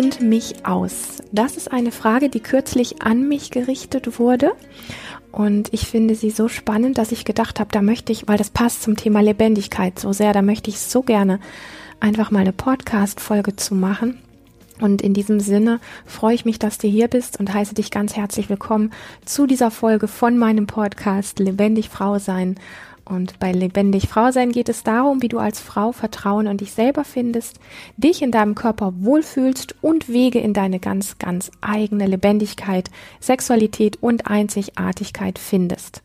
dehnt mich aus? Das ist eine Frage, die kürzlich an mich gerichtet wurde. Und ich finde sie so spannend, dass ich gedacht habe, da möchte ich, weil das passt zum Thema Lebendigkeit so sehr, da möchte ich so gerne einfach mal eine Podcast-Folge zu machen. Und in diesem Sinne freue ich mich, dass du hier bist und heiße dich ganz herzlich willkommen zu dieser Folge von meinem Podcast Lebendig Frau sein. Und bei Lebendig Frau sein geht es darum, wie du als Frau Vertrauen in dich selber findest, dich in deinem Körper wohlfühlst und Wege in deine ganz, ganz eigene Lebendigkeit, Sexualität und Einzigartigkeit findest.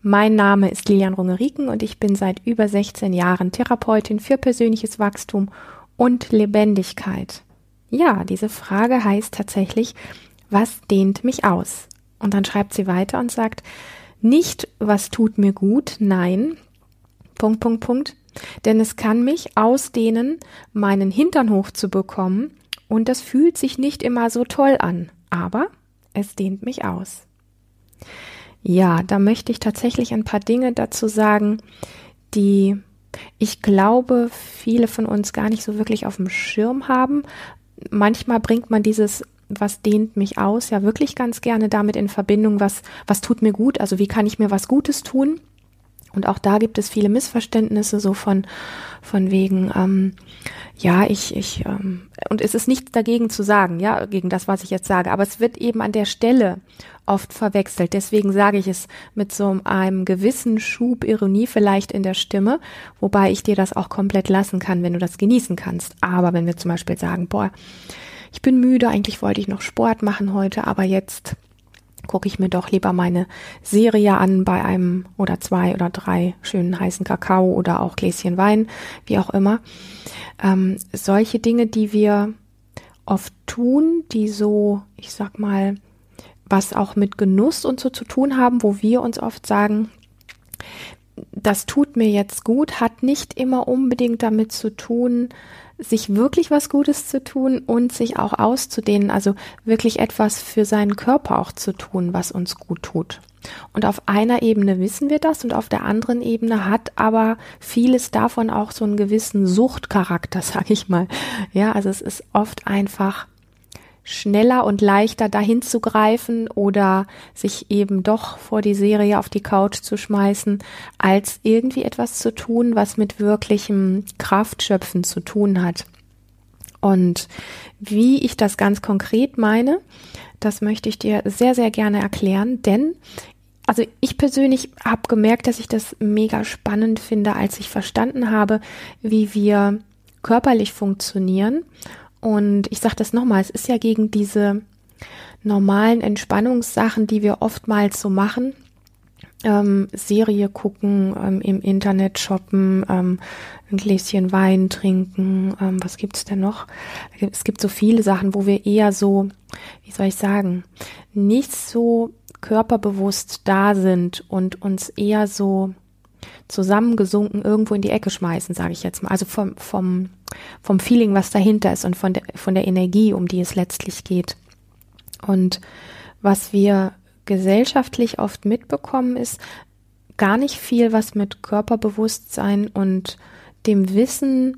Mein Name ist Lilian Rungeriken und ich bin seit über 16 Jahren Therapeutin für persönliches Wachstum und Lebendigkeit. Ja, diese Frage heißt tatsächlich, was dehnt mich aus? Und dann schreibt sie weiter und sagt, nicht, was tut mir gut, nein, Punkt, Punkt, Punkt, denn es kann mich ausdehnen, meinen Hintern hochzubekommen und das fühlt sich nicht immer so toll an, aber es dehnt mich aus. Ja, da möchte ich tatsächlich ein paar Dinge dazu sagen, die ich glaube, viele von uns gar nicht so wirklich auf dem Schirm haben. Manchmal bringt man dieses was dehnt mich aus, ja wirklich ganz gerne damit in Verbindung, was, was tut mir gut, also wie kann ich mir was Gutes tun. Und auch da gibt es viele Missverständnisse, so von, von wegen, ähm, ja, ich, ich, ähm, und es ist nichts dagegen zu sagen, ja, gegen das, was ich jetzt sage, aber es wird eben an der Stelle oft verwechselt. Deswegen sage ich es mit so einem gewissen Schub Ironie vielleicht in der Stimme, wobei ich dir das auch komplett lassen kann, wenn du das genießen kannst. Aber wenn wir zum Beispiel sagen, boah, ich bin müde, eigentlich wollte ich noch Sport machen heute, aber jetzt gucke ich mir doch lieber meine Serie an bei einem oder zwei oder drei schönen heißen Kakao oder auch Gläschen Wein, wie auch immer. Ähm, solche Dinge, die wir oft tun, die so, ich sag mal, was auch mit Genuss und so zu tun haben, wo wir uns oft sagen, das tut mir jetzt gut, hat nicht immer unbedingt damit zu tun, sich wirklich was Gutes zu tun und sich auch auszudehnen, also wirklich etwas für seinen Körper auch zu tun, was uns gut tut. Und auf einer Ebene wissen wir das und auf der anderen Ebene hat aber vieles davon auch so einen gewissen Suchtcharakter, sag ich mal. Ja, also es ist oft einfach schneller und leichter dahin zu greifen oder sich eben doch vor die Serie auf die Couch zu schmeißen, als irgendwie etwas zu tun, was mit wirklichem Kraftschöpfen zu tun hat. Und wie ich das ganz konkret meine, das möchte ich dir sehr, sehr gerne erklären, denn also ich persönlich habe gemerkt, dass ich das mega spannend finde, als ich verstanden habe, wie wir körperlich funktionieren und ich sage das nochmal, es ist ja gegen diese normalen Entspannungssachen, die wir oftmals so machen. Ähm, Serie gucken, ähm, im Internet shoppen, ähm, ein Gläschen Wein trinken, ähm, was gibt's denn noch? Es gibt so viele Sachen, wo wir eher so, wie soll ich sagen, nicht so körperbewusst da sind und uns eher so zusammengesunken irgendwo in die Ecke schmeißen, sage ich jetzt mal. Also vom, vom, vom Feeling, was dahinter ist und von der, von der Energie, um die es letztlich geht. Und was wir gesellschaftlich oft mitbekommen, ist gar nicht viel, was mit Körperbewusstsein und dem Wissen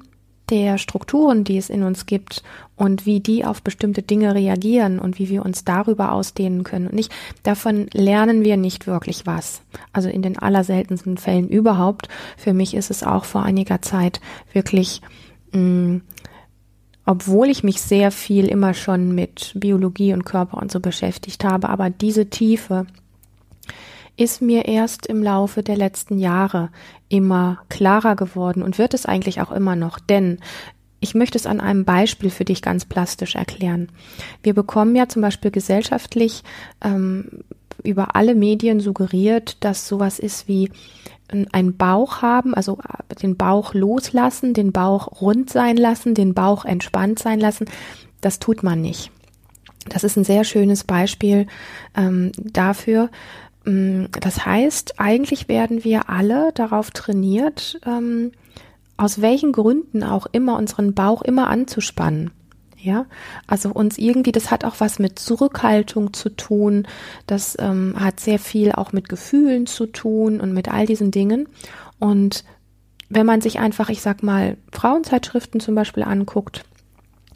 der Strukturen, die es in uns gibt und wie die auf bestimmte Dinge reagieren und wie wir uns darüber ausdehnen können. Und nicht, davon lernen wir nicht wirklich was. Also in den allerseltensten Fällen überhaupt. Für mich ist es auch vor einiger Zeit wirklich, mh, mm, obwohl ich mich sehr viel immer schon mit Biologie und Körper und so beschäftigt habe, aber diese Tiefe, ist mir erst im Laufe der letzten Jahre immer klarer geworden und wird es eigentlich auch immer noch, denn ich möchte es an einem Beispiel für dich ganz plastisch erklären. Wir bekommen ja zum Beispiel gesellschaftlich ähm, über alle Medien suggeriert, dass sowas ist wie ein Bauch haben, also den Bauch loslassen, den Bauch rund sein lassen, den Bauch entspannt sein lassen. Das tut man nicht. Das ist ein sehr schönes Beispiel ähm, dafür, das heißt, eigentlich werden wir alle darauf trainiert, ähm, aus welchen Gründen auch immer unseren Bauch immer anzuspannen. Ja, also uns irgendwie, das hat auch was mit Zurückhaltung zu tun. Das ähm, hat sehr viel auch mit Gefühlen zu tun und mit all diesen Dingen. Und wenn man sich einfach, ich sag mal, Frauenzeitschriften zum Beispiel anguckt,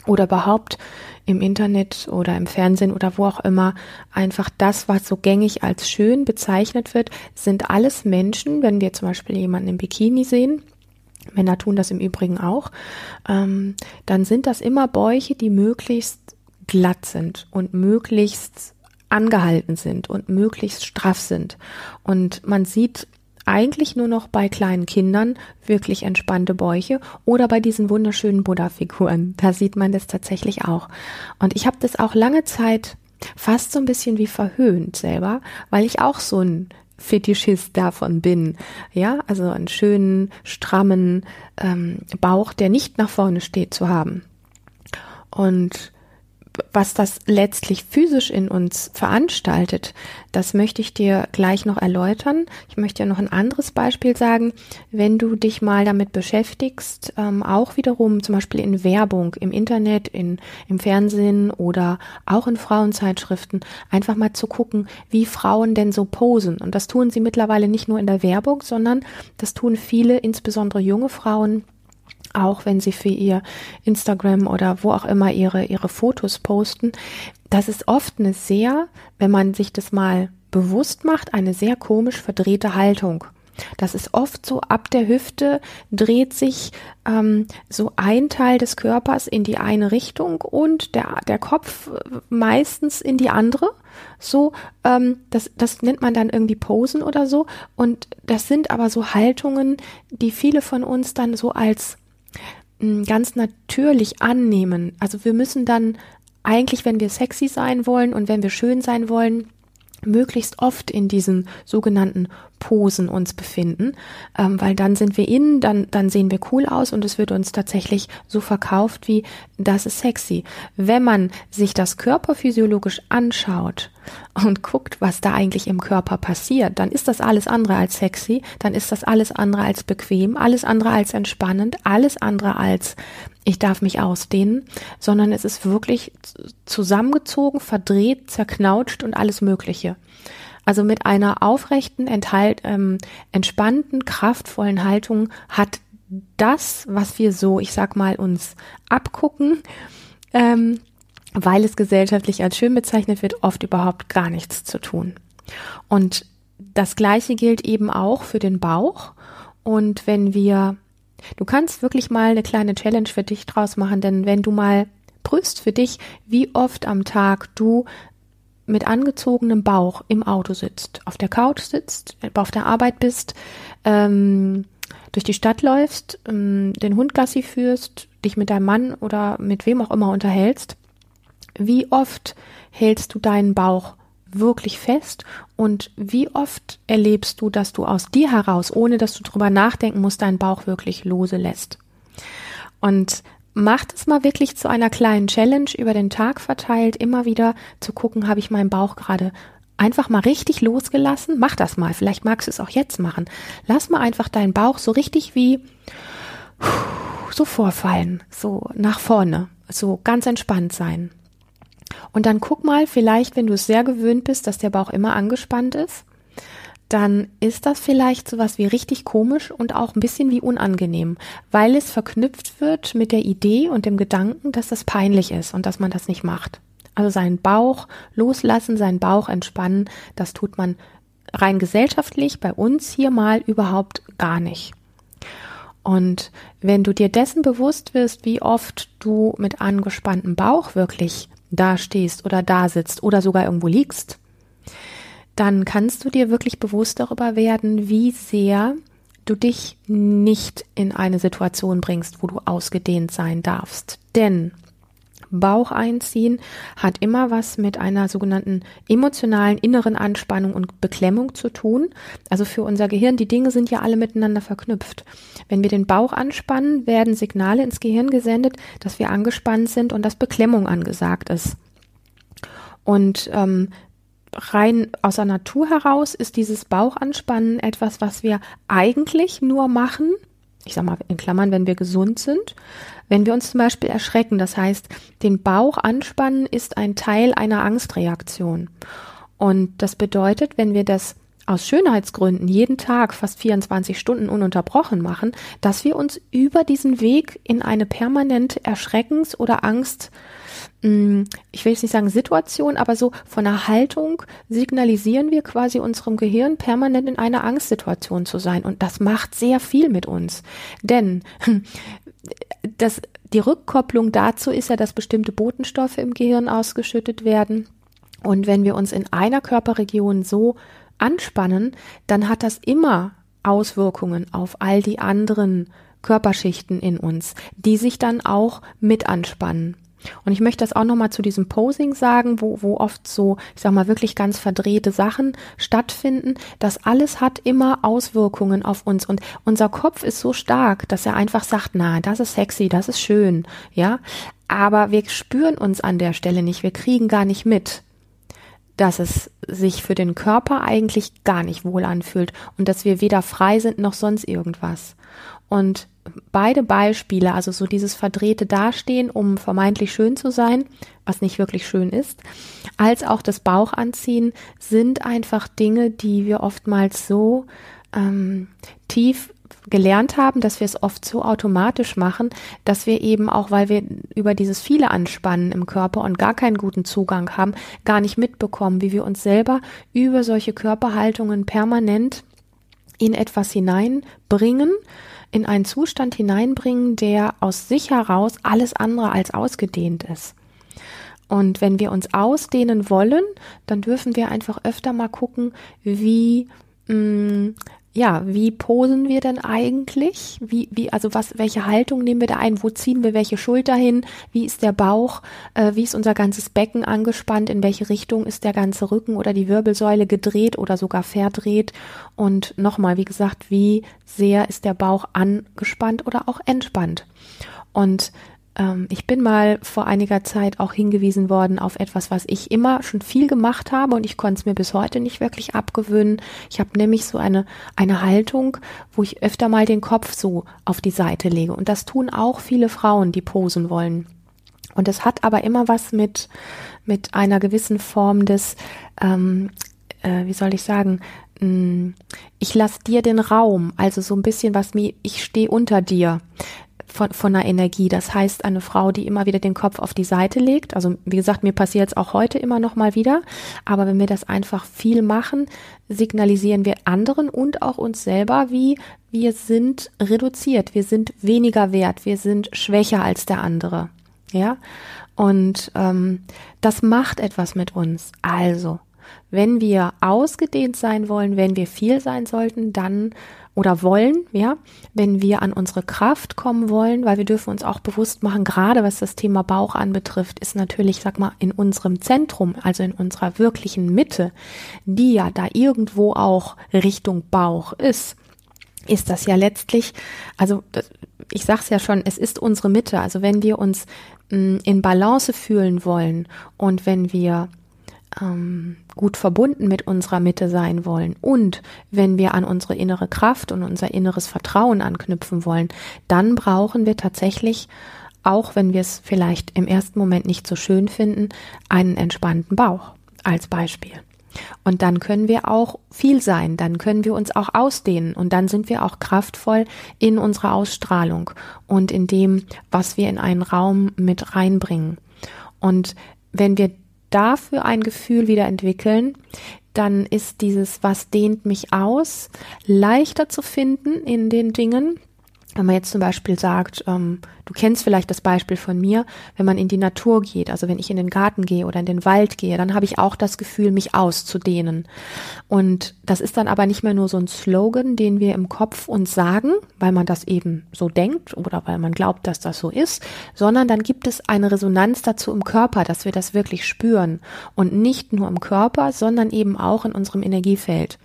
oder überhaupt im Internet oder im Fernsehen oder wo auch immer einfach das, was so gängig als schön bezeichnet wird, sind alles Menschen, wenn wir zum Beispiel jemanden im Bikini sehen, Männer tun das im Übrigen auch, ähm, dann sind das immer Bäuche, die möglichst glatt sind und möglichst angehalten sind und möglichst straff sind. Und man sieht eigentlich nur noch bei kleinen Kindern wirklich entspannte Bäuche oder bei diesen wunderschönen Buddha-Figuren. Da sieht man das tatsächlich auch. Und ich habe das auch lange Zeit fast so ein bisschen wie verhöhnt selber, weil ich auch so ein Fetischist davon bin. Ja, also einen schönen, strammen ähm, Bauch, der nicht nach vorne steht, zu haben. Und was das letztlich physisch in uns veranstaltet, das möchte ich dir gleich noch erläutern. Ich möchte dir noch ein anderes Beispiel sagen. Wenn du dich mal damit beschäftigst, ähm, auch wiederum zum Beispiel in Werbung, im Internet, in, im Fernsehen oder auch in Frauenzeitschriften, einfach mal zu gucken, wie Frauen denn so posen. Und das tun sie mittlerweile nicht nur in der Werbung, sondern das tun viele, insbesondere junge Frauen, auch wenn sie für ihr Instagram oder wo auch immer ihre, ihre Fotos posten, das ist oft eine sehr, wenn man sich das mal bewusst macht, eine sehr komisch verdrehte Haltung. Das ist oft so, ab der Hüfte dreht sich ähm, so ein Teil des Körpers in die eine Richtung und der, der Kopf meistens in die andere. So, ähm, das, das nennt man dann irgendwie Posen oder so. Und das sind aber so Haltungen, die viele von uns dann so als ganz natürlich annehmen. Also wir müssen dann eigentlich, wenn wir sexy sein wollen und wenn wir schön sein wollen, möglichst oft in diesen sogenannten Posen uns befinden, ähm, weil dann sind wir innen, dann, dann sehen wir cool aus und es wird uns tatsächlich so verkauft wie, das ist sexy. Wenn man sich das körperphysiologisch anschaut und guckt, was da eigentlich im Körper passiert, dann ist das alles andere als sexy, dann ist das alles andere als bequem, alles andere als entspannend, alles andere als ich darf mich ausdehnen, sondern es ist wirklich zusammengezogen, verdreht, zerknautscht und alles Mögliche. Also mit einer aufrechten, enthalt, ähm, entspannten, kraftvollen Haltung hat das, was wir so, ich sag mal, uns abgucken, ähm, weil es gesellschaftlich als schön bezeichnet wird, oft überhaupt gar nichts zu tun. Und das Gleiche gilt eben auch für den Bauch. Und wenn wir, du kannst wirklich mal eine kleine Challenge für dich draus machen, denn wenn du mal prüfst für dich, wie oft am Tag du mit angezogenem Bauch im Auto sitzt, auf der Couch sitzt, auf der Arbeit bist, ähm, durch die Stadt läufst, ähm, den Hund Gassi führst, dich mit deinem Mann oder mit wem auch immer unterhältst, wie oft hältst du deinen Bauch wirklich fest und wie oft erlebst du, dass du aus dir heraus, ohne dass du drüber nachdenken musst, deinen Bauch wirklich lose lässt. Und macht es mal wirklich zu einer kleinen Challenge über den Tag verteilt, immer wieder zu gucken, habe ich meinen Bauch gerade einfach mal richtig losgelassen? Mach das mal. Vielleicht magst du es auch jetzt machen. Lass mal einfach deinen Bauch so richtig wie so vorfallen, so nach vorne, so ganz entspannt sein. Und dann guck mal, vielleicht, wenn du es sehr gewöhnt bist, dass der Bauch immer angespannt ist, dann ist das vielleicht sowas wie richtig komisch und auch ein bisschen wie unangenehm, weil es verknüpft wird mit der Idee und dem Gedanken, dass das peinlich ist und dass man das nicht macht. Also seinen Bauch loslassen, seinen Bauch entspannen, das tut man rein gesellschaftlich bei uns hier mal überhaupt gar nicht. Und wenn du dir dessen bewusst wirst, wie oft du mit angespanntem Bauch wirklich da stehst oder da sitzt oder sogar irgendwo liegst, dann kannst du dir wirklich bewusst darüber werden, wie sehr du dich nicht in eine Situation bringst, wo du ausgedehnt sein darfst. Denn Bauch einziehen hat immer was mit einer sogenannten emotionalen inneren Anspannung und Beklemmung zu tun. Also für unser Gehirn, die Dinge sind ja alle miteinander verknüpft. Wenn wir den Bauch anspannen, werden Signale ins Gehirn gesendet, dass wir angespannt sind und dass Beklemmung angesagt ist. Und ähm, rein aus der Natur heraus ist dieses Bauchanspannen etwas, was wir eigentlich nur machen, ich sag mal in Klammern, wenn wir gesund sind, wenn wir uns zum Beispiel erschrecken. Das heißt, den Bauch anspannen ist ein Teil einer Angstreaktion. Und das bedeutet, wenn wir das aus Schönheitsgründen jeden Tag fast 24 Stunden ununterbrochen machen, dass wir uns über diesen Weg in eine permanente Erschreckens- oder Angst mm, ich will jetzt nicht sagen Situation, aber so von der Haltung signalisieren wir quasi unserem Gehirn permanent in einer Angstsituation zu sein. Und das macht sehr viel mit uns. Denn das, die Rückkopplung dazu ist ja, dass bestimmte Botenstoffe im Gehirn ausgeschüttet werden. Und wenn wir uns in einer Körperregion so anspannen, dann hat das immer Auswirkungen auf all die anderen Körperschichten in uns, die sich dann auch mit anspannen. Und ich möchte das auch nochmal zu diesem Posing sagen, wo, wo oft so, ich sag mal, wirklich ganz verdrehte Sachen stattfinden. Das alles hat immer Auswirkungen auf uns. Und unser Kopf ist so stark, dass er einfach sagt, na, das ist sexy, das ist schön, ja. Aber wir spüren uns an der Stelle nicht. Wir kriegen gar nicht mit, dass es sich für den Körper eigentlich gar nicht wohl anfühlt und dass wir weder frei sind noch sonst irgendwas. Und beide Beispiele, also so dieses verdrehte Dastehen, um vermeintlich schön zu sein, was nicht wirklich schön ist, als auch das Bauchanziehen, sind einfach Dinge, die wir oftmals so ähm, tief gelernt haben, dass wir es oft so automatisch machen, dass wir eben auch, weil wir über dieses viele Anspannen im Körper und gar keinen guten Zugang haben, gar nicht mitbekommen, wie wir uns selber über solche Körperhaltungen permanent in etwas hineinbringen, in einen Zustand hineinbringen, der aus sich heraus alles andere als ausgedehnt ist. Und wenn wir uns ausdehnen wollen, dann dürfen wir einfach öfter mal gucken, wie mm, ja, wie posen wir denn eigentlich? Wie, wie, also was, welche Haltung nehmen wir da ein? Wo ziehen wir welche Schulter hin? Wie ist der Bauch? Äh, wie ist unser ganzes Becken angespannt? In welche Richtung ist der ganze Rücken oder die Wirbelsäule gedreht oder sogar verdreht? Und nochmal, wie gesagt, wie sehr ist der Bauch angespannt oder auch entspannt? Und ähm, ich bin mal vor einiger Zeit auch hingewiesen worden auf etwas, was ich immer schon viel gemacht habe und ich konnte es mir bis heute nicht wirklich abgewöhnen. Ich habe nämlich so eine, eine Haltung, wo ich öfter mal den Kopf so auf die Seite lege. Und das tun auch viele Frauen, die posen wollen. Und es hat aber immer was mit, mit einer gewissen Form des, ähm, äh, wie soll ich sagen, mm, ich lasse dir den Raum, also so ein bisschen was wie ich stehe unter dir von, von einer Energie. Das heißt, eine Frau, die immer wieder den Kopf auf die Seite legt. Also wie gesagt, mir passiert es auch heute immer noch mal wieder. Aber wenn wir das einfach viel machen, signalisieren wir anderen und auch uns selber, wie wir sind reduziert, wir sind weniger wert, wir sind schwächer als der andere. Ja, und ähm, das macht etwas mit uns. Also, wenn wir ausgedehnt sein wollen, wenn wir viel sein sollten, dann oder wollen, ja, wenn wir an unsere Kraft kommen wollen, weil wir dürfen uns auch bewusst machen, gerade was das Thema Bauch anbetrifft, ist natürlich, sag mal, in unserem Zentrum, also in unserer wirklichen Mitte, die ja da irgendwo auch Richtung Bauch ist, ist das ja letztlich, also ich sag's ja schon, es ist unsere Mitte. Also wenn wir uns mm, in Balance fühlen wollen und wenn wir ähm, gut verbunden mit unserer Mitte sein wollen und wenn wir an unsere innere Kraft und unser inneres Vertrauen anknüpfen wollen, dann brauchen wir tatsächlich, auch wenn wir es vielleicht im ersten Moment nicht so schön finden, einen entspannten Bauch als Beispiel. Und dann können wir auch viel sein, dann können wir uns auch ausdehnen und dann sind wir auch kraftvoll in unserer Ausstrahlung und in dem, was wir in einen Raum mit reinbringen. Und wenn wir dafür ein Gefühl wieder entwickeln, dann ist dieses, was dehnt mich aus, leichter zu finden in den Dingen. Wenn man jetzt zum Beispiel sagt, ähm, Du kennst vielleicht das Beispiel von mir, wenn man in die Natur geht, also wenn ich in den Garten gehe oder in den Wald gehe, dann habe ich auch das Gefühl, mich auszudehnen. Und das ist dann aber nicht mehr nur so ein Slogan, den wir im Kopf uns sagen, weil man das eben so denkt oder weil man glaubt, dass das so ist, sondern dann gibt es eine Resonanz dazu im Körper, dass wir das wirklich spüren. Und nicht nur im Körper, sondern eben auch in unserem Energiefeld.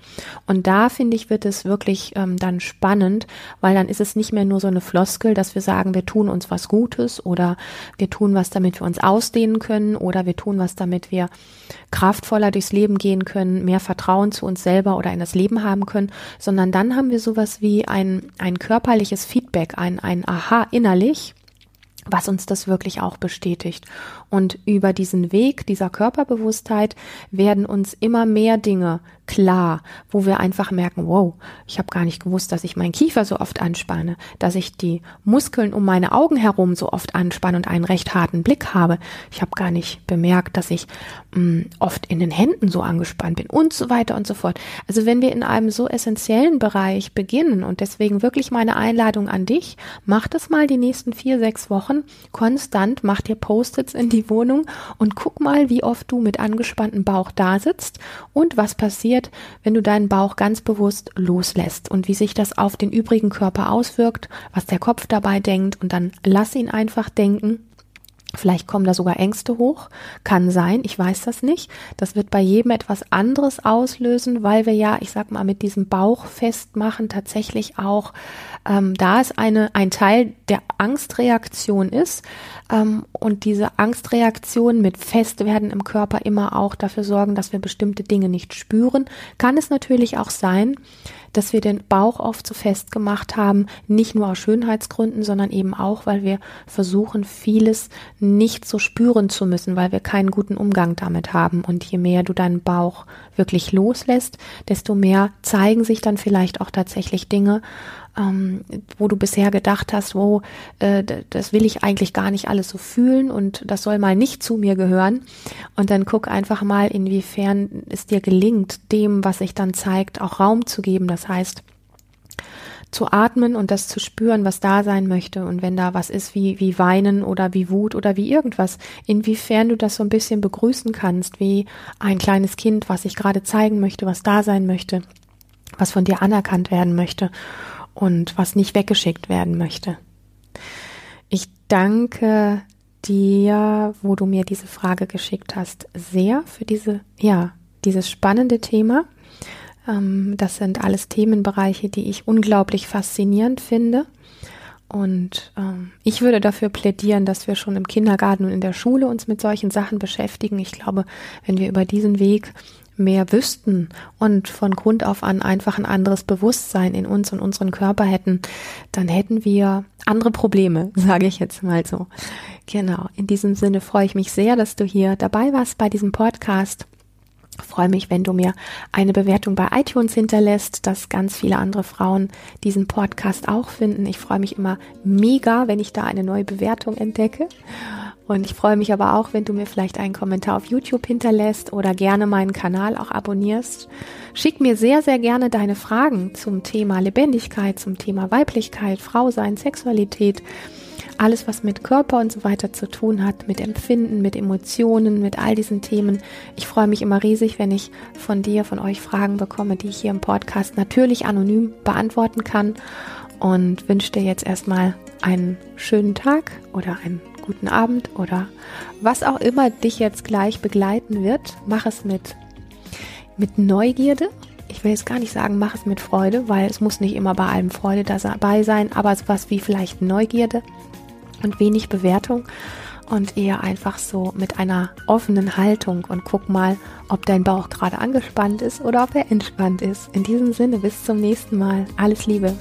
Und da finde ich, wird es wirklich ähm, dann spannend, weil dann ist es nicht mehr nur so eine Floskel, dass wir sagen, wir tun uns was Gutes oder wir tun was, damit wir uns ausdehnen können oder wir tun was, damit wir kraftvoller durchs Leben gehen können, mehr Vertrauen zu uns selber oder in das Leben haben können, sondern dann haben wir sowas wie ein, ein körperliches Feedback, ein, ein Aha innerlich, was uns das wirklich auch bestätigt. Und über diesen Weg dieser Körperbewusstheit werden uns immer mehr Dinge klar, wo wir einfach merken, wow, ich habe gar nicht gewusst, dass ich meinen Kiefer so oft anspanne, dass ich die Muskeln um meine Augen herum so oft anspanne und einen recht harten Blick habe. Ich habe gar nicht bemerkt, dass ich mh, mm, oft in den Händen so angespannt bin und so weiter und so fort. Also wenn wir in einem so essentiellen Bereich beginnen und deswegen wirklich meine Einladung an dich, mach das mal die nächsten vier, sechs Wochen konstant, mach dir Post-its in die Wohnung und guck mal, wie oft du mit angespanntem Bauch da sitzt und was passiert, passiert, wenn du deinen Bauch ganz bewusst loslässt und wie sich das auf den übrigen Körper auswirkt, was der Kopf dabei denkt und dann lass ihn einfach denken Vielleicht kommen da sogar Ängste hoch. Kann sein, ich weiß das nicht. Das wird bei jedem etwas anderes auslösen, weil wir ja, ich sag mal, mit diesem Bauch festmachen tatsächlich auch, ähm, da es eine, ein Teil der Angstreaktion ist ähm, und diese Angstreaktion mit Festwerden im Körper immer auch dafür sorgen, dass wir bestimmte Dinge nicht spüren, kann es natürlich auch sein, dass wir den Bauch oft so festgemacht haben, nicht nur aus Schönheitsgründen, sondern eben auch, weil wir versuchen, vieles nicht so spüren zu müssen, weil wir keinen guten Umgang damit haben. Und je mehr du deinen Bauch wirklich loslässt, desto mehr zeigen sich dann vielleicht auch tatsächlich Dinge, ähm, wo du bisher gedacht hast, wo äh, das will ich eigentlich gar nicht alles so fühlen und das soll mal nicht zu mir gehören. Und dann guck einfach mal, inwiefern es dir gelingt, dem, was sich dann zeigt, auch Raum zu geben. Das heißt, zu atmen und das zu spüren, was da sein möchte. Und wenn da was ist wie, wie Weinen oder wie Wut oder wie irgendwas, inwiefern du das so ein bisschen begrüßen kannst, wie ein kleines Kind, was sich gerade zeigen möchte, was da sein möchte, was von dir anerkannt werden möchte und was nicht weggeschickt werden möchte. Ich danke dir, wo du mir diese Frage geschickt hast, sehr für diese, ja, dieses spannende Thema. Ähm, das sind alles Themenbereiche, die ich unglaublich faszinierend finde. Und ähm, ich würde dafür plädieren, dass wir schon im Kindergarten und in der Schule uns mit solchen Sachen beschäftigen. Ich glaube, wenn wir über diesen Weg mehr wüssten und von Grund auf an einfach ein anderes Bewusstsein in uns und unseren Körper hätten, dann hätten wir andere Probleme, sage ich jetzt mal so. Genau, in diesem Sinne freue ich mich sehr, dass du hier dabei warst bei diesem Podcast. freue mich, wenn du mir eine Bewertung bei iTunes hinterlässt, dass ganz viele andere Frauen diesen Podcast auch finden. Ich freue mich immer mega, wenn ich da eine neue Bewertung entdecke. Und ich freue mich aber auch, wenn du mir vielleicht einen Kommentar auf YouTube hinterlässt oder gerne meinen Kanal auch abonnierst. Schick mir sehr, sehr gerne deine Fragen zum Thema Lebendigkeit, zum Thema Weiblichkeit, Frausein, Sexualität, alles, was mit Körper und so weiter zu tun hat, mit Empfinden, mit Emotionen, mit all diesen Themen. Ich freue mich immer riesig, wenn ich von dir, von euch Fragen bekomme, die ich hier im Podcast natürlich anonym beantworten kann und wünsche dir jetzt erstmal einen schönen Tag oder einen guten Abend oder was auch immer dich jetzt gleich begleiten wird. Mach es mit, mit Neugierde. Ich will jetzt gar nicht sagen, mach es mit Freude, weil es muss nicht immer bei allem Freude dabei sein, aber was wie vielleicht Neugierde und wenig Bewertung und eher einfach so mit einer offenen Haltung und guck mal, ob dein Bauch gerade angespannt ist oder ob er entspannt ist. In diesem Sinne, bis zum nächsten Mal. Alles Liebe.